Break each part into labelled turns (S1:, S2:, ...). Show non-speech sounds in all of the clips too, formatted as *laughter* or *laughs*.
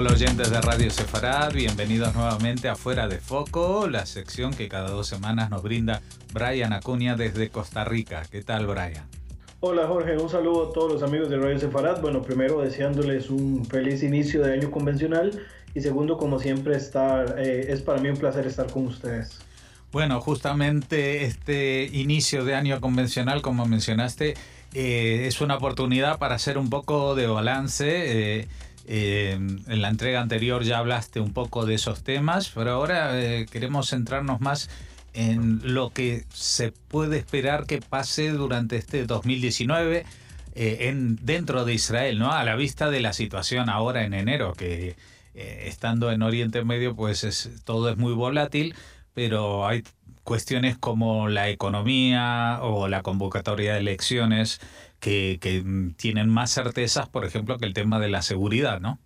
S1: Hola oyentes de Radio Sefarad, bienvenidos nuevamente a Fuera de Foco, la sección que cada dos semanas nos brinda Brian Acuña desde Costa Rica. ¿Qué tal Brian?
S2: Hola Jorge, un saludo a todos los amigos de Radio Sefarad. Bueno, primero deseándoles un feliz inicio de año convencional y segundo, como siempre, estar, eh, es para mí un placer estar con ustedes.
S1: Bueno, justamente este inicio de año convencional, como mencionaste, eh, es una oportunidad para hacer un poco de balance. Eh, en la entrega anterior ya hablaste un poco de esos temas, pero ahora queremos centrarnos más en lo que se puede esperar que pase durante este 2019 en, dentro de Israel, ¿no? A la vista de la situación ahora en enero, que eh, estando en Oriente Medio, pues es, todo es muy volátil, pero hay cuestiones como la economía o la convocatoria de elecciones que, tienen más certezas, por ejemplo, que el tema de la seguridad, ¿no?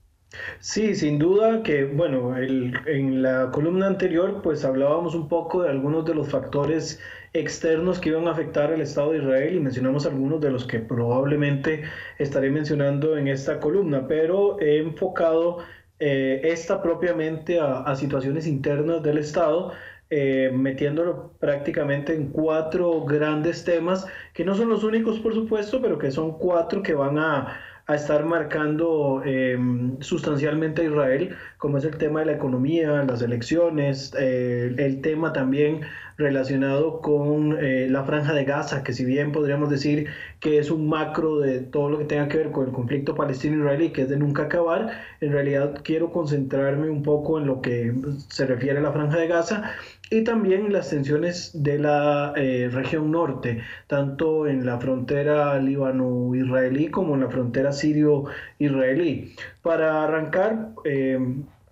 S2: Sí, sin duda que, bueno, en la columna anterior pues hablábamos un poco de algunos de los factores externos que iban a afectar al Estado de Israel y mencionamos algunos de los que probablemente estaré mencionando en esta columna, pero he enfocado eh, esta propiamente a, situaciones internas del Estado, eh, metiéndolo prácticamente en cuatro grandes temas, que no son los únicos, por supuesto, pero que son cuatro que van a, a estar marcando eh, sustancialmente a Israel, como es el tema de la economía, las elecciones, eh, el tema también relacionado con eh, la franja de Gaza, que si bien podríamos decir que es un macro de todo lo que tenga que ver con el conflicto palestino-israelí, que es de nunca acabar, en realidad quiero concentrarme un poco en lo que se refiere a la franja de Gaza y también las tensiones de la eh, región norte, tanto en la frontera líbano-israelí como en la frontera sirio-israelí. Para arrancar, eh,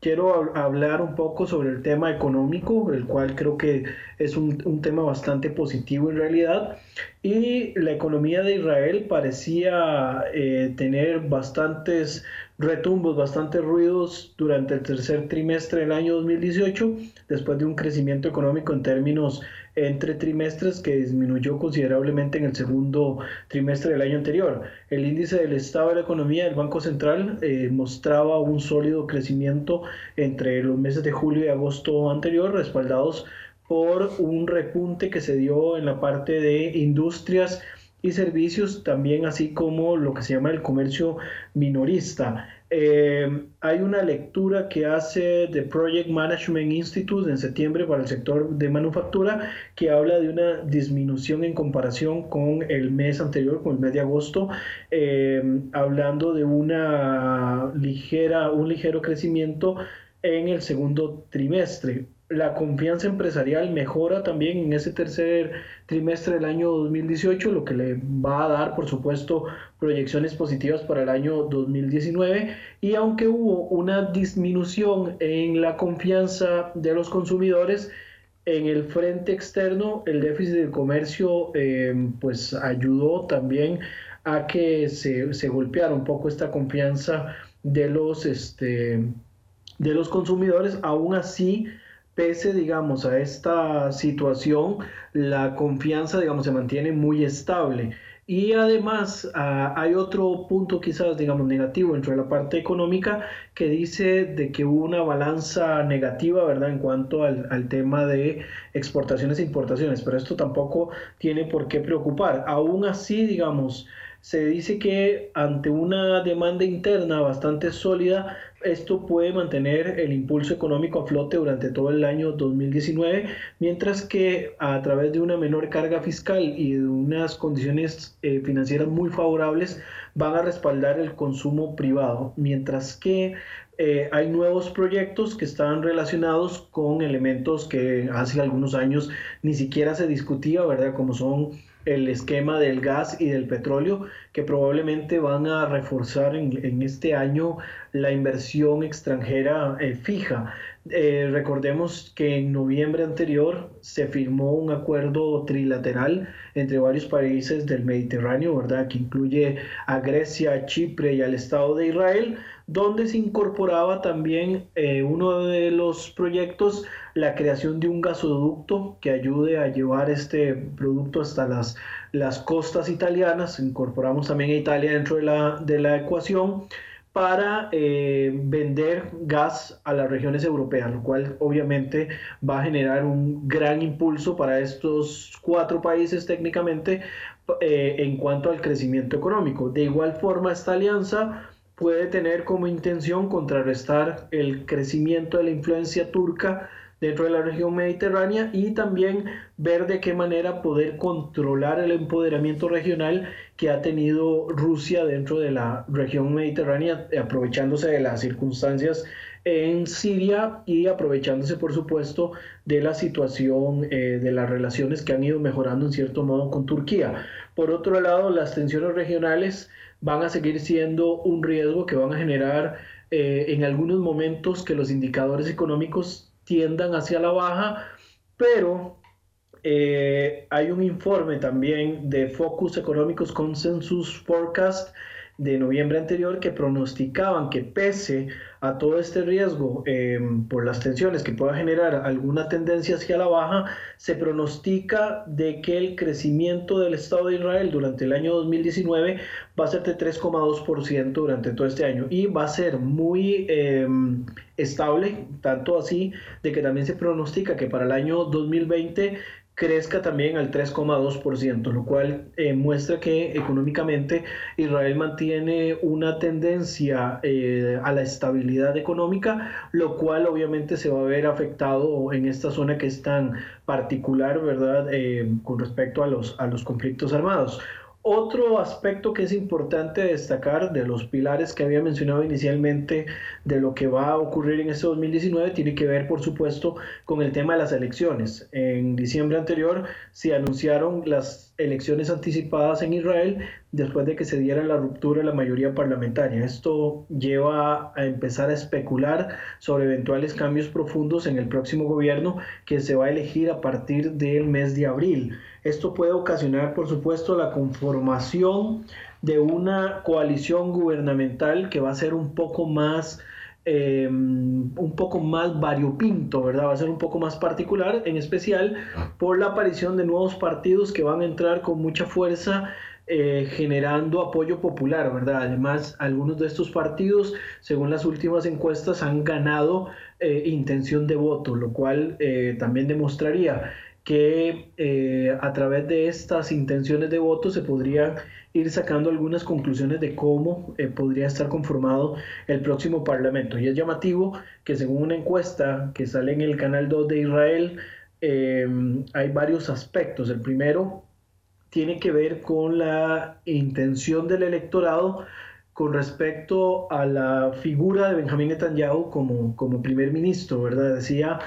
S2: quiero hablar un poco sobre el tema económico, el cual creo que es un, tema bastante positivo en realidad. Y la economía de Israel parecía eh, tener bastantes retumbos, bastantes ruidos durante el tercer trimestre del año 2018, después de un crecimiento económico en términos entre trimestres que disminuyó considerablemente en el segundo trimestre del año anterior. El índice del estado de la economía del Banco Central eh, mostraba un sólido crecimiento entre los meses de julio y agosto anterior, respaldados por un repunte que se dio en la parte de industrias y servicios, también así como lo que se llama el comercio minorista. Eh, hay una lectura que hace The Project Management Institute en septiembre para el sector de manufactura que habla de una disminución en comparación con el mes anterior, con el mes de agosto, eh, hablando de una ligera, un ligero crecimiento en el segundo trimestre la confianza empresarial mejora también en ese tercer trimestre del año 2018, lo que le va a dar, por supuesto, proyecciones positivas para el año 2019. Y aunque hubo una disminución en la confianza de los consumidores, en el frente externo, el déficit del comercio eh, pues ayudó también a que se, se, golpeara un poco esta confianza de los, este, de los consumidores. Aún así, pese, digamos, a esta situación, la confianza, digamos, se mantiene muy estable. Y además ah, hay otro punto quizás, digamos, negativo entre la parte económica que dice de que hubo una balanza negativa, ¿verdad?, en cuanto al, al, tema de exportaciones e importaciones, pero esto tampoco tiene por qué preocupar. Aún así, digamos, se dice que ante una demanda interna bastante sólida, esto puede mantener el impulso económico a flote durante todo el año 2019, mientras que a través de una menor carga fiscal y de unas condiciones eh, financieras muy favorables van a respaldar el consumo privado, mientras que eh, hay nuevos proyectos que están relacionados con elementos que hace algunos años ni siquiera se discutía, ¿verdad? Como son el esquema del gas y del petróleo que probablemente van a reforzar en, este año la inversión extranjera eh, fija. Eh, recordemos que en noviembre anterior se firmó un acuerdo trilateral entre varios países del Mediterráneo, ¿verdad? Que incluye a Grecia, Chipre y al Estado de Israel, donde se incorporaba también eh, uno de los proyectos, la creación de un gasoducto que ayude a llevar este producto hasta las, las costas italianas. Incorporamos también a Italia dentro de la, de la ecuación para eh, vender gas a las regiones europeas, lo cual obviamente va a generar un gran impulso para estos cuatro países técnicamente eh, en cuanto al crecimiento económico. De igual forma, esta alianza puede tener como intención contrarrestar el crecimiento de la influencia turca dentro de la región mediterránea y también ver de qué manera poder controlar el empoderamiento regional que ha tenido Rusia dentro de la región mediterránea, aprovechándose de las circunstancias en Siria y aprovechándose, por supuesto, de la situación eh, de las relaciones que han ido mejorando en cierto modo con Turquía. Por otro lado, las tensiones regionales van a seguir siendo un riesgo que van a generar eh, en algunos momentos que los indicadores económicos tiendan hacia la baja, pero eh, hay un informe también de Focus Economicus Consensus Forecast de noviembre anterior que pronosticaban que pese a todo este riesgo em, por las tensiones que pueda generar alguna tendencia hacia la baja, se pronostica de que el crecimiento del Estado de Israel durante el año 2019 va a ser de 3,2% durante todo este año y va a ser muy em, estable, tanto así de que también se pronostica que para el año 2020 crezca también al 3,2%, lo cual eh, muestra que económicamente Israel mantiene una tendencia eh, a la estabilidad económica, lo cual obviamente se va a ver afectado en esta zona que es tan particular, ¿verdad?, eh, con respecto a los, a los conflictos armados. Otro aspecto que es importante destacar de los pilares que había mencionado inicialmente de lo que va a ocurrir en este 2019 tiene que ver, por supuesto, con el tema de las elecciones. En diciembre anterior se anunciaron las elecciones anticipadas en Israel después de que se diera la ruptura de la mayoría parlamentaria. Esto lleva a empezar a especular sobre eventuales cambios profundos en el próximo gobierno que se va a elegir a partir del mes de abril. Esto puede ocasionar, por supuesto, la conformación de una coalición gubernamental que va a ser un poco más em, un poco más variopinto, ¿verdad? Va a ser un poco más particular, en especial por la aparición de nuevos partidos que van a entrar con mucha fuerza eh, generando apoyo popular, ¿verdad? Además, algunos de estos partidos, según las últimas encuestas, han ganado eh, intención de voto, lo cual eh, también demostraría que eh, a través de estas intenciones de voto se podría ir sacando algunas conclusiones de cómo eh, podría estar conformado el próximo Parlamento. Y es llamativo que según una encuesta que sale en el Canal 2 de Israel, eh, hay varios aspectos. El primero tiene que ver con la intención del electorado con respecto a la figura de Benjamín Netanyahu como, como primer ministro, ¿verdad? Decía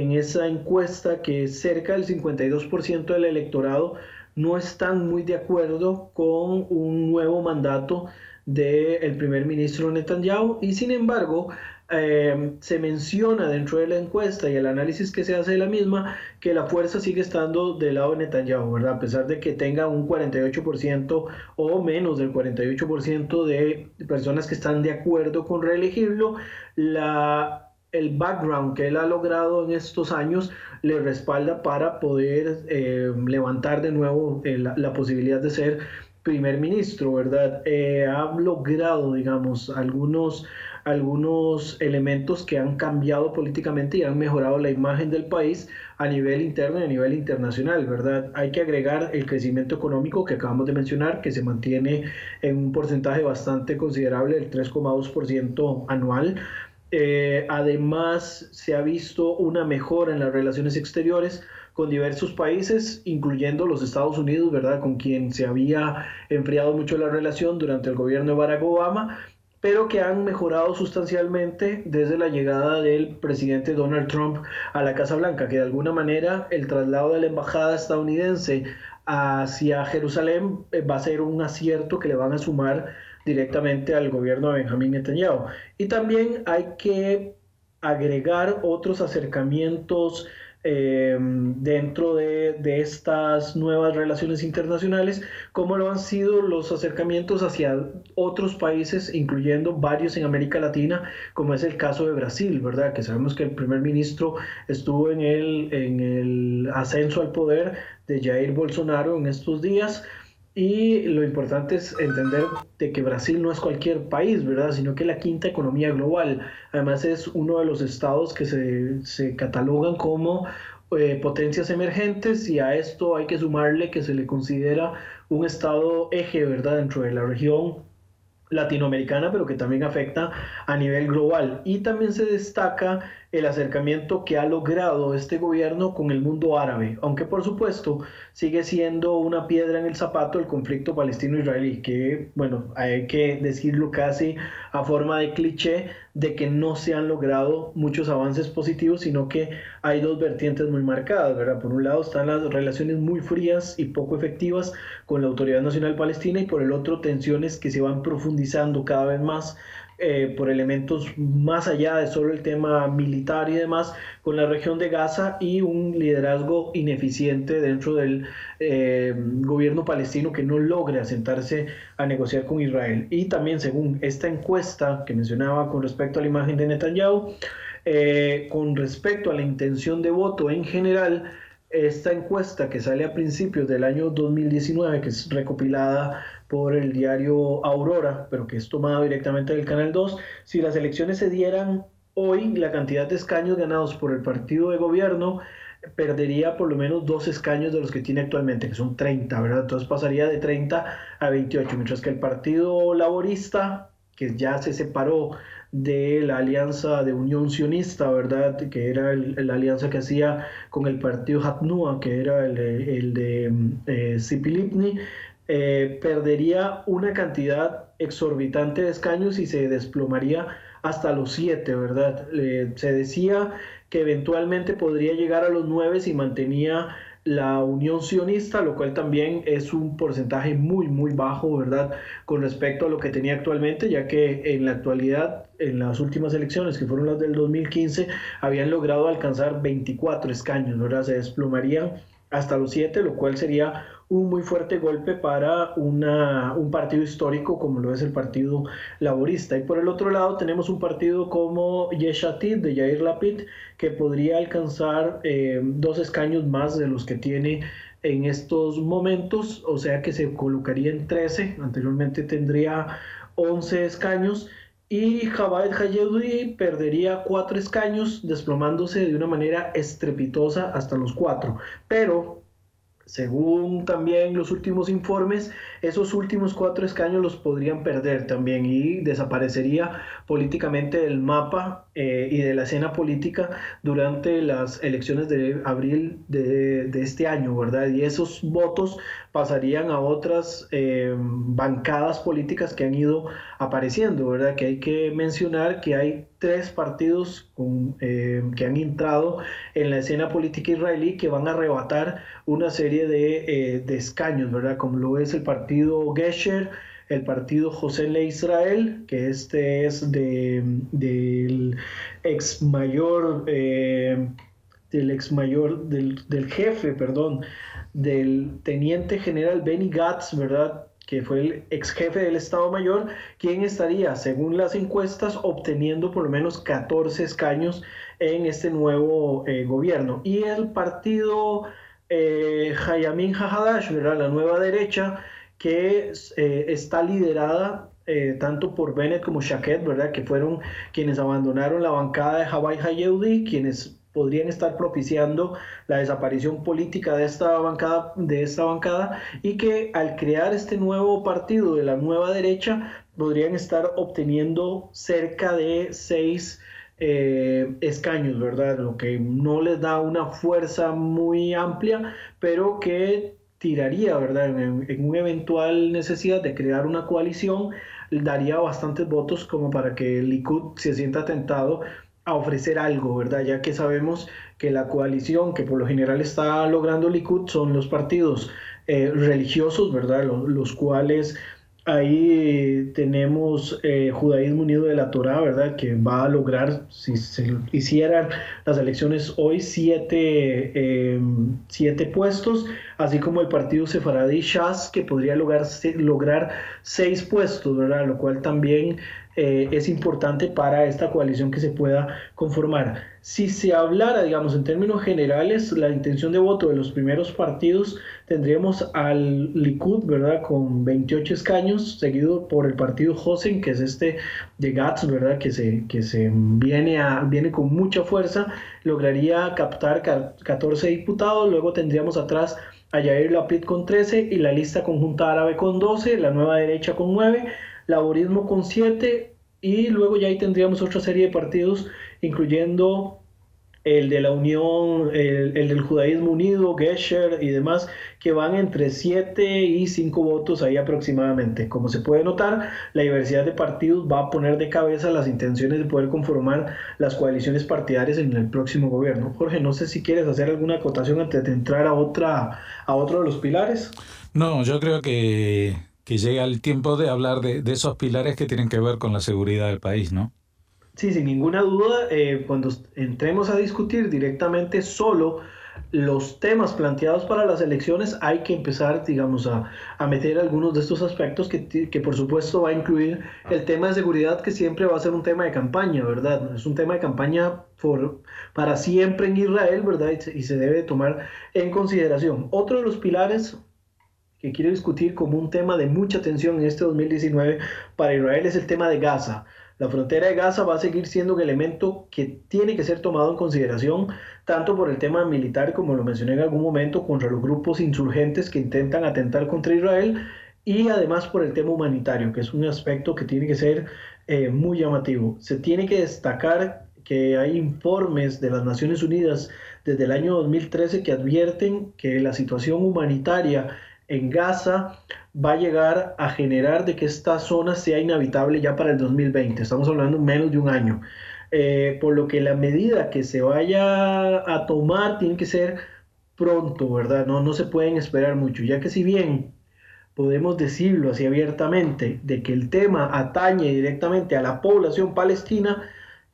S2: en esa encuesta que cerca del 52% del electorado no están muy de acuerdo con un nuevo mandato del primer ministro Netanyahu y sin embargo eh, se menciona dentro de la encuesta y el análisis que se hace de la misma que la fuerza sigue estando del lado de Netanyahu, ¿verdad? A pesar de que tenga un 48% o menos del 48% de personas que están de acuerdo con reelegirlo, la el background que él ha logrado en estos años le respalda para poder eh, levantar de nuevo eh, la, posibilidad de ser primer ministro, ¿verdad? Eh, ha logrado, digamos, algunos, algunos elementos que han cambiado políticamente y han mejorado la imagen del país a nivel interno y a nivel internacional, ¿verdad? Hay que agregar el crecimiento económico que acabamos de mencionar, que se mantiene en un porcentaje bastante considerable, el 3,2% anual eh, además, se ha visto una mejora en las relaciones exteriores con diversos países, incluyendo los Estados Unidos, ¿verdad? Con quien se había enfriado mucho la relación durante el gobierno de Barack Obama, pero que han mejorado sustancialmente desde la llegada del presidente Donald Trump a la Casa Blanca, que de alguna manera el traslado de la embajada estadounidense hacia Jerusalén eh, va a ser un acierto que le van a sumar directamente al gobierno de Benjamín Netanyahu. Y también hay que agregar otros acercamientos eh, dentro de, estas nuevas relaciones internacionales, como lo han sido los acercamientos hacia otros países, incluyendo varios en América Latina, como es el caso de Brasil, ¿verdad? Que sabemos que el primer ministro estuvo en el, en el ascenso al poder de Jair Bolsonaro en estos días y lo importante es entender de que Brasil no es cualquier país, ¿verdad? Sino que es la quinta economía global. Además es uno de los estados que se, se catalogan como eh, potencias emergentes y a esto hay que sumarle que se le considera un estado eje, ¿verdad? Dentro de la región latinoamericana, pero que también afecta a nivel global. Y también se destaca el acercamiento que ha logrado este gobierno con el mundo árabe, aunque por supuesto sigue siendo una piedra en el zapato el conflicto palestino-israelí, que, bueno, hay que decirlo casi a forma de cliché, de que no se han logrado muchos avances positivos, sino que hay dos vertientes muy marcadas, ¿verdad? Por un lado están las relaciones muy frías y poco efectivas con la Autoridad Nacional Palestina y por el otro tensiones que se van profundizando cada vez más eh, por elementos más allá de solo el tema militar y demás con la región de Gaza y un liderazgo ineficiente dentro del eh, gobierno palestino que no logra sentarse a negociar con Israel. Y también según esta encuesta que mencionaba con respecto a la imagen de Netanyahu, eh, con respecto a la intención de voto en general, esta encuesta que sale a principios del año 2019, que es recopilada por el diario Aurora, pero que es tomado directamente del Canal 2, si las elecciones se dieran hoy, la cantidad de escaños ganados por el partido de gobierno perdería por lo menos dos escaños de los que tiene actualmente, que son 30, ¿verdad? Entonces pasaría de 30 a 28, mientras que el Partido Laborista, que ya se separó de la alianza de Unión Sionista, ¿verdad? Que era la alianza que hacía con el partido Hatnua, que era el, el de eh, eh, perdería una cantidad exorbitante de escaños y se desplomaría hasta los siete, ¿verdad? se decía que eventualmente podría llegar a los nueve si mantenía la Unión Sionista, lo cual también es un porcentaje muy, muy bajo, ¿verdad? Con respecto a lo que tenía actualmente, ya que en la actualidad, en las últimas elecciones, que fueron las del 2015, habían logrado alcanzar 24 escaños, ¿verdad? Se desplomarían hasta los siete, lo cual sería un muy fuerte golpe para una, un partido histórico como lo es el Partido Laborista. Y por el otro lado tenemos un partido como Yeshatid de Yair Lapid que podría alcanzar eh, dos escaños más de los que tiene en estos momentos, o sea que se colocaría en 13, anteriormente tendría 11 escaños y Jabal Hayedri perdería cuatro escaños, desplomándose de una manera estrepitosa hasta los cuatro. Pero según también los últimos informes, esos últimos cuatro escaños los podrían perder también y desaparecería políticamente del mapa eh, y de la escena política durante las elecciones de abril de, este año, ¿verdad? Y esos votos pasarían a otras eh, bancadas políticas que han ido apareciendo, ¿verdad? Que hay que mencionar que hay tres partidos eh, que han entrado en la escena política israelí que van a arrebatar una serie de, de escaños, ¿verdad? Como lo es el partido Gesher, el partido José Le Israel, que este es de, del ex mayor, eh, del ex mayor, del, del, jefe, perdón, del teniente general Benny Gatz, ¿verdad? Que fue el ex jefe del Estado Mayor, quien estaría, según las encuestas, obteniendo por lo menos 14 escaños en este nuevo eh, gobierno. Y el partido eh, Hayamin Hahadash, ¿verdad? la nueva derecha, que eh, está liderada eh, tanto por Bennett como Shaquet, ¿verdad? Que fueron quienes abandonaron la bancada de Hawaii Hayeudi, quienes podrían estar propiciando la desaparición política de esta bancada de esta bancada y que al crear este nuevo partido de la nueva derecha podrían estar obteniendo cerca de seis eh, escaños, ¿verdad? Lo que no les da una fuerza muy amplia, pero que tiraría, ¿verdad? En, en una eventual necesidad de crear una coalición, daría bastantes votos como para que el Likud se sienta tentado a ofrecer algo, ¿verdad? Ya que sabemos que la coalición que por lo general está logrando Likud son los partidos eh, religiosos, ¿verdad? Los, cuales Ahí tenemos eh, Judaísmo Unido de la Torah, ¿verdad? Que va a lograr, si se hicieran las elecciones hoy, siete, em, siete puestos, así como el partido Sefaradí Shas, que podría lograr, lograr seis puestos, ¿verdad? Lo cual también eh, es importante para esta coalición que se pueda conformar. Si se hablara, digamos, en términos generales, la intención de voto de los primeros partidos, tendríamos al Likud, ¿verdad?, con 28 escaños, seguido por el partido Hosen, que es este de Gats, ¿verdad?, que se, que se viene, a, viene con mucha fuerza, lograría captar 14 diputados, luego tendríamos atrás a Yair Lapid con 13 y la lista conjunta árabe con 12, la nueva derecha con 9, laborismo con 7 y luego ya ahí tendríamos otra serie de partidos incluyendo el de la Unión, el, del Judaísmo Unido, Gesher y demás, que van entre 7 y 5 votos ahí aproximadamente. Como se puede notar, la diversidad de partidos va a poner de cabeza las intenciones de poder conformar las coaliciones partidarias en el próximo gobierno. Jorge, no sé si quieres hacer alguna acotación antes de entrar a, otra, a otro de los pilares.
S1: No, yo creo que que llega el tiempo de hablar de, esos pilares que tienen que ver con la seguridad del país, ¿no?
S2: Sí, sin ninguna duda, eh, cuando entremos a discutir directamente solo los temas planteados para las elecciones, hay que empezar, digamos, a, meter algunos de estos aspectos que, que, por supuesto va a incluir el tema de seguridad, que siempre va a ser un tema de campaña, ¿verdad? Es un tema de campaña por, para siempre en Israel, ¿verdad? y se debe tomar en consideración. Otro de los pilares que quiero discutir como un tema de mucha atención en este 2019 para Israel es el tema de Gaza. La frontera de Gaza va a seguir siendo un elemento que tiene que ser tomado en consideración tanto por el tema militar, como lo mencioné en algún momento, contra los grupos insurgentes que intentan atentar contra Israel, y además por el tema humanitario, que es un aspecto que tiene que ser eh, muy llamativo. Se tiene que destacar que hay informes de las Naciones Unidas desde el año 2013 que advierten que la situación humanitaria en Gaza va a llegar a generar de que esta zona sea inhabitable ya para el 2020. Estamos hablando menos de un año. Eh, por lo que la medida que se vaya a tomar tiene que ser pronto, ¿verdad? No, no se pueden esperar mucho, ya que si bien podemos decirlo así abiertamente, de que el tema atañe directamente a la población palestina,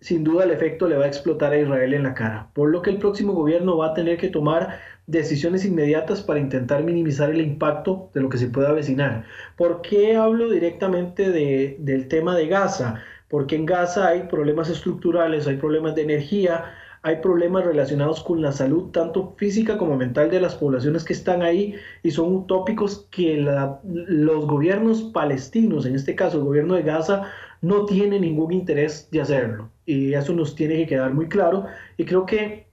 S2: sin duda el efecto le va a explotar a Israel en la cara, por lo que el próximo gobierno va a tener que tomar decisiones inmediatas para intentar minimizar el impacto de lo que se pueda avecinar. ¿Por qué hablo directamente de, del tema de Gaza? Porque en Gaza hay problemas estructurales, hay problemas de energía, hay problemas relacionados con la salud, tanto física como mental de las poblaciones que están ahí, y son utópicos que los gobiernos palestinos, en este caso el gobierno de Gaza, no tiene ningún interés de hacerlo. Y eso nos tiene que quedar muy claro. Y creo que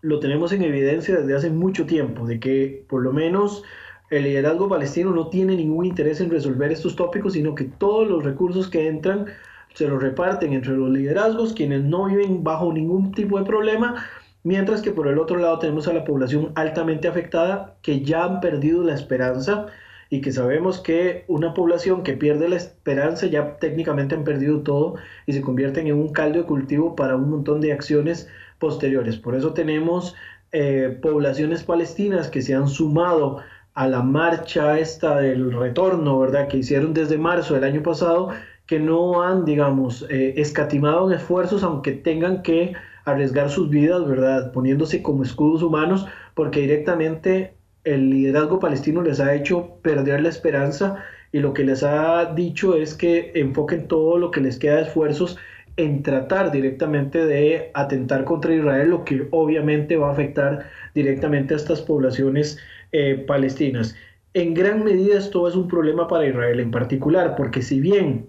S2: lo tenemos en evidencia desde hace mucho tiempo, de que por lo menos el liderazgo palestino no tiene ningún interés en resolver estos tópicos, sino que todos los recursos que entran se los reparten entre los liderazgos, quienes no viven bajo ningún tipo de problema, mientras que por el otro lado tenemos a la población altamente afectada que ya han perdido la esperanza y que sabemos que una población que pierde la esperanza ya técnicamente han perdido todo y se convierten en un caldo de cultivo para un montón de acciones posteriores. Por eso tenemos eh, poblaciones palestinas que se han sumado a la marcha esta del retorno, ¿verdad? Que hicieron desde marzo del año pasado, que no han, digamos, eh, escatimado en esfuerzos, aunque tengan que arriesgar sus vidas, ¿verdad? Poniéndose como escudos humanos, porque directamente el liderazgo palestino les ha hecho perder la esperanza y lo que les ha dicho es que enfoquen todo lo que les queda de esfuerzos en tratar directamente de atentar contra Israel, lo que obviamente va a afectar directamente a estas poblaciones eh, palestinas. En gran medida esto es un problema para Israel en particular, porque si bien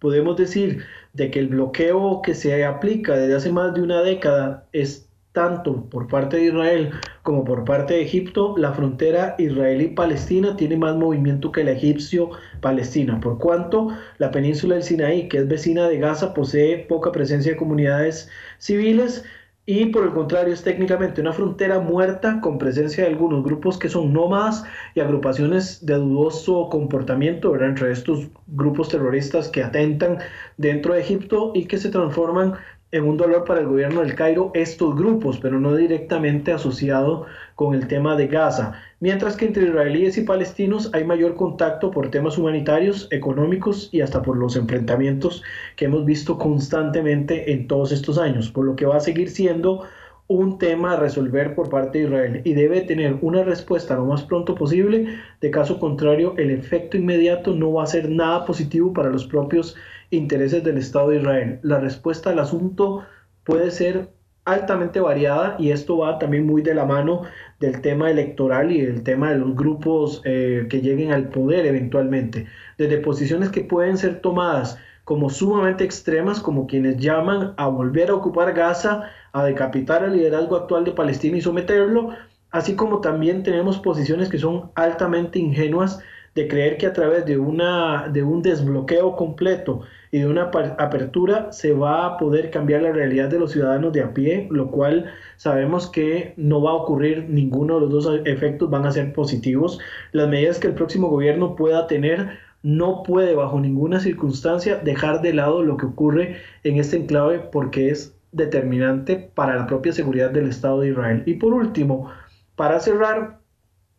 S2: podemos decir de que el bloqueo que se aplica desde hace más de una década es tanto por parte de Israel como por parte de Egipto, la frontera israelí-palestina tiene más movimiento que la egipcio-palestina, por cuanto la península del Sinaí, que es vecina de Gaza, posee poca presencia de comunidades civiles y por el contrario es técnicamente una frontera muerta con presencia de algunos grupos que son nómadas y agrupaciones de dudoso comportamiento, entre estos grupos terroristas que atentan dentro de Egipto y que se transforman en un dolor para el gobierno del Cairo estos grupos, pero no directamente asociado con el tema de Gaza, mientras que entre israelíes y palestinos hay mayor contacto por temas humanitarios, económicos y hasta por los enfrentamientos que hemos visto constantemente en todos estos años, por lo que va a seguir siendo un tema a resolver por parte de Israel y debe tener una respuesta lo más pronto posible. De caso contrario, el efecto inmediato no va a ser nada positivo para los propios intereses del Estado de Israel. La respuesta al asunto puede ser altamente variada y esto va también muy de la mano del tema electoral y del tema de los grupos eh, que lleguen al poder eventualmente, desde posiciones que pueden ser tomadas como sumamente extremas, como quienes llaman a volver a ocupar Gaza, a decapitar al liderazgo actual de Palestina y someterlo, así como también tenemos posiciones que son altamente ingenuas de creer que a través de, una, de un desbloqueo completo y de una apertura se va a poder cambiar la realidad de los ciudadanos de a pie, lo cual sabemos que no va a ocurrir ninguno de los dos efectos, van a ser positivos. Las medidas que el próximo gobierno pueda tener no puede bajo ninguna circunstancia dejar de lado lo que ocurre en este enclave porque es determinante para la propia seguridad del Estado de Israel. Y por último, para cerrar,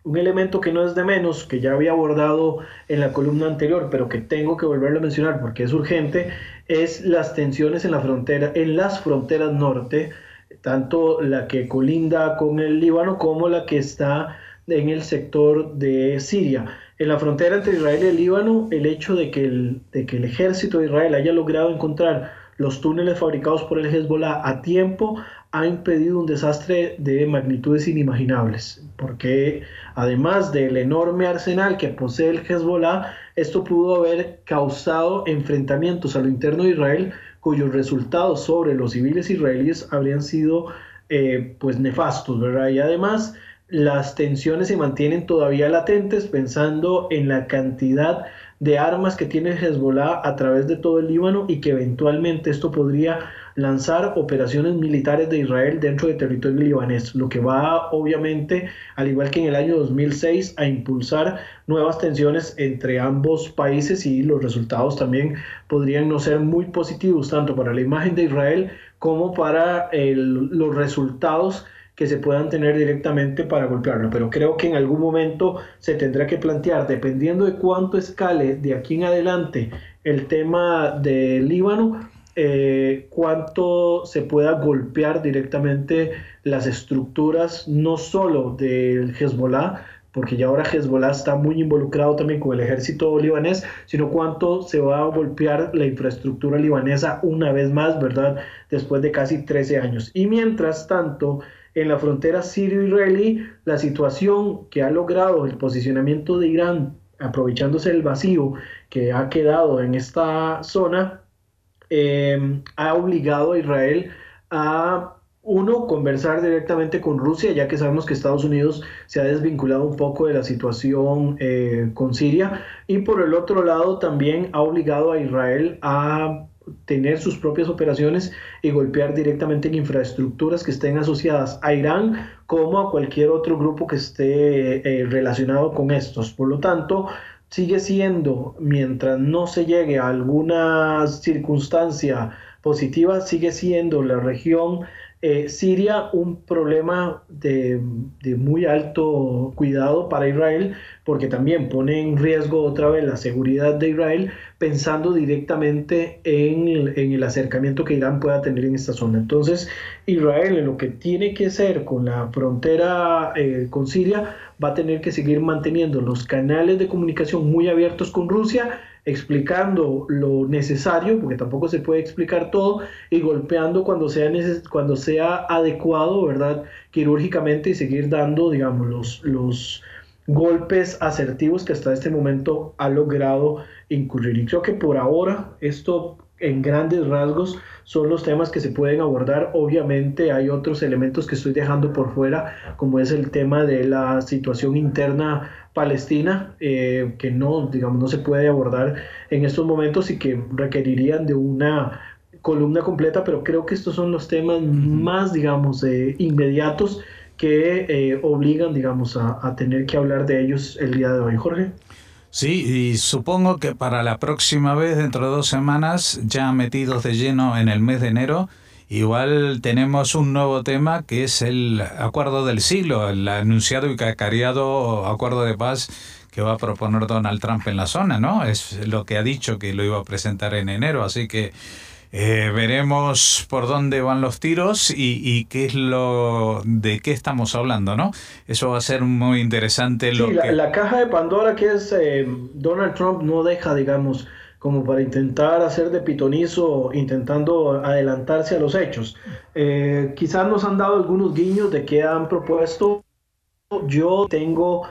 S2: un elemento que no es de menos, que ya había abordado en la columna anterior, pero que tengo que volverlo a mencionar porque es urgente, es las tensiones en la frontera, en las fronteras norte, tanto la que colinda con el Líbano como la que está en el sector de Siria. En la frontera entre Israel y el Líbano, el hecho de que el, de que el ejército de Israel haya logrado encontrar los túneles fabricados por el Hezbollah a tiempo ha impedido un desastre de magnitudes inimaginables, porque además del enorme arsenal que posee el Hezbollah, esto pudo haber causado enfrentamientos a lo interno de Israel cuyos resultados sobre los civiles israelíes habrían sido eh, pues nefastos, ¿verdad? Y además las tensiones se mantienen todavía latentes pensando en la cantidad de armas que tiene Hezbollah a través de todo el Líbano y que eventualmente esto podría lanzar operaciones militares de Israel dentro de territorio libanés, lo que va obviamente, al igual que en el año 2006, a impulsar nuevas tensiones entre ambos países y los resultados también podrían no ser muy positivos tanto para la imagen de Israel como para los resultados que se puedan tener directamente para golpearlo. Pero creo que en algún momento se tendrá que plantear, dependiendo de cuánto escale de aquí en adelante el tema del Líbano, eh, cuánto se pueda golpear directamente las estructuras, no solo del Hezbollah, porque ya ahora Hezbollah está muy involucrado también con el ejército libanés, sino cuánto se va a golpear la infraestructura libanesa una vez más, ¿verdad? Después de casi 13 años. Y mientras tanto, en la frontera sirio-israelí, la situación que ha logrado el posicionamiento de Irán, aprovechándose del vacío que ha quedado en esta zona, eh, ha obligado a Israel a uno, conversar directamente con Rusia, ya que sabemos que Estados Unidos se ha desvinculado un poco de la situación eh, con Siria, y por el otro lado también ha obligado a Israel a tener sus propias operaciones y golpear directamente en infraestructuras que estén asociadas a Irán como a cualquier otro grupo que esté eh, relacionado con estos. Por lo tanto, sigue siendo, mientras no se llegue a alguna circunstancia positiva, sigue siendo la región eh, Siria un problema de, muy alto cuidado para Israel, porque también pone en riesgo otra vez la seguridad de Israel, pensando directamente en el, acercamiento que Irán pueda tener en esta zona. Entonces, Israel en lo que tiene que hacer con la frontera eh, con Siria, va a tener que seguir manteniendo los canales de comunicación muy abiertos con Rusia explicando lo necesario, porque tampoco se puede explicar todo, y golpeando cuando sea, cuando sea adecuado, ¿verdad? Quirúrgicamente y seguir dando, digamos, los, los golpes asertivos que hasta este momento ha logrado incurrir. Y creo que por ahora esto en grandes rasgos son los temas que se pueden abordar. Obviamente hay otros elementos que estoy dejando por fuera, como es el tema de la situación interna palestina, eh, que no, digamos, no se puede abordar en estos momentos y que requerirían de una columna completa, pero creo que estos son los temas más, digamos, eh, inmediatos que eh, obligan, digamos, a, a tener que hablar de ellos el día de hoy. Jorge.
S1: Sí, y supongo que para la próxima vez, dentro de dos semanas, ya metidos de lleno en el mes de enero, igual tenemos un nuevo tema que es el acuerdo del siglo, el anunciado y cacareado acuerdo de paz que va a proponer Donald Trump en la zona, ¿no? Es lo que ha dicho que lo iba a presentar en enero, así que eh, veremos por dónde van los tiros y, qué es lo de qué estamos hablando, ¿no? Eso va a ser muy interesante.
S2: Lo sí, la, caja de Pandora que es eh, Donald Trump no deja, digamos, como para intentar hacer de pitonizo, intentando adelantarse a los hechos. Eh, quizás nos han dado algunos guiños de qué han propuesto. Yo tengo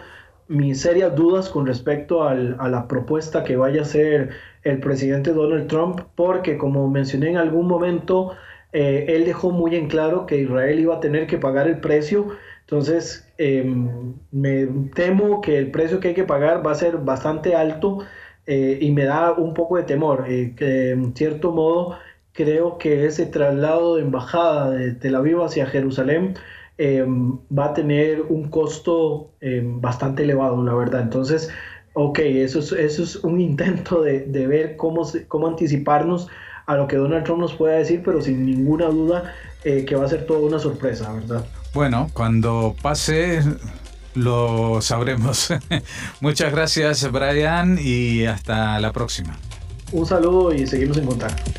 S2: mis serias dudas con respecto a la propuesta que vaya a hacer el presidente Donald Trump, porque como mencioné en algún momento, eh, él dejó muy en claro que Israel iba a tener que pagar el precio. Entonces, em, me temo que el precio que hay que pagar va a ser bastante alto eh, y me da un poco de temor. Eh, que en cierto modo, creo que ese traslado de embajada de Tel Aviv hacia Jerusalén em, va a tener un costo em, bastante elevado, la verdad. Entonces, ok, eso es, eso es un intento de, de ver cómo, cómo anticiparnos a lo que Donald Trump nos pueda decir, pero sin ninguna duda eh, que va a ser toda una sorpresa, ¿verdad?
S1: Bueno, cuando pase lo sabremos. *laughs* Muchas gracias Brian y hasta la próxima.
S2: Un saludo y seguimos en contacto.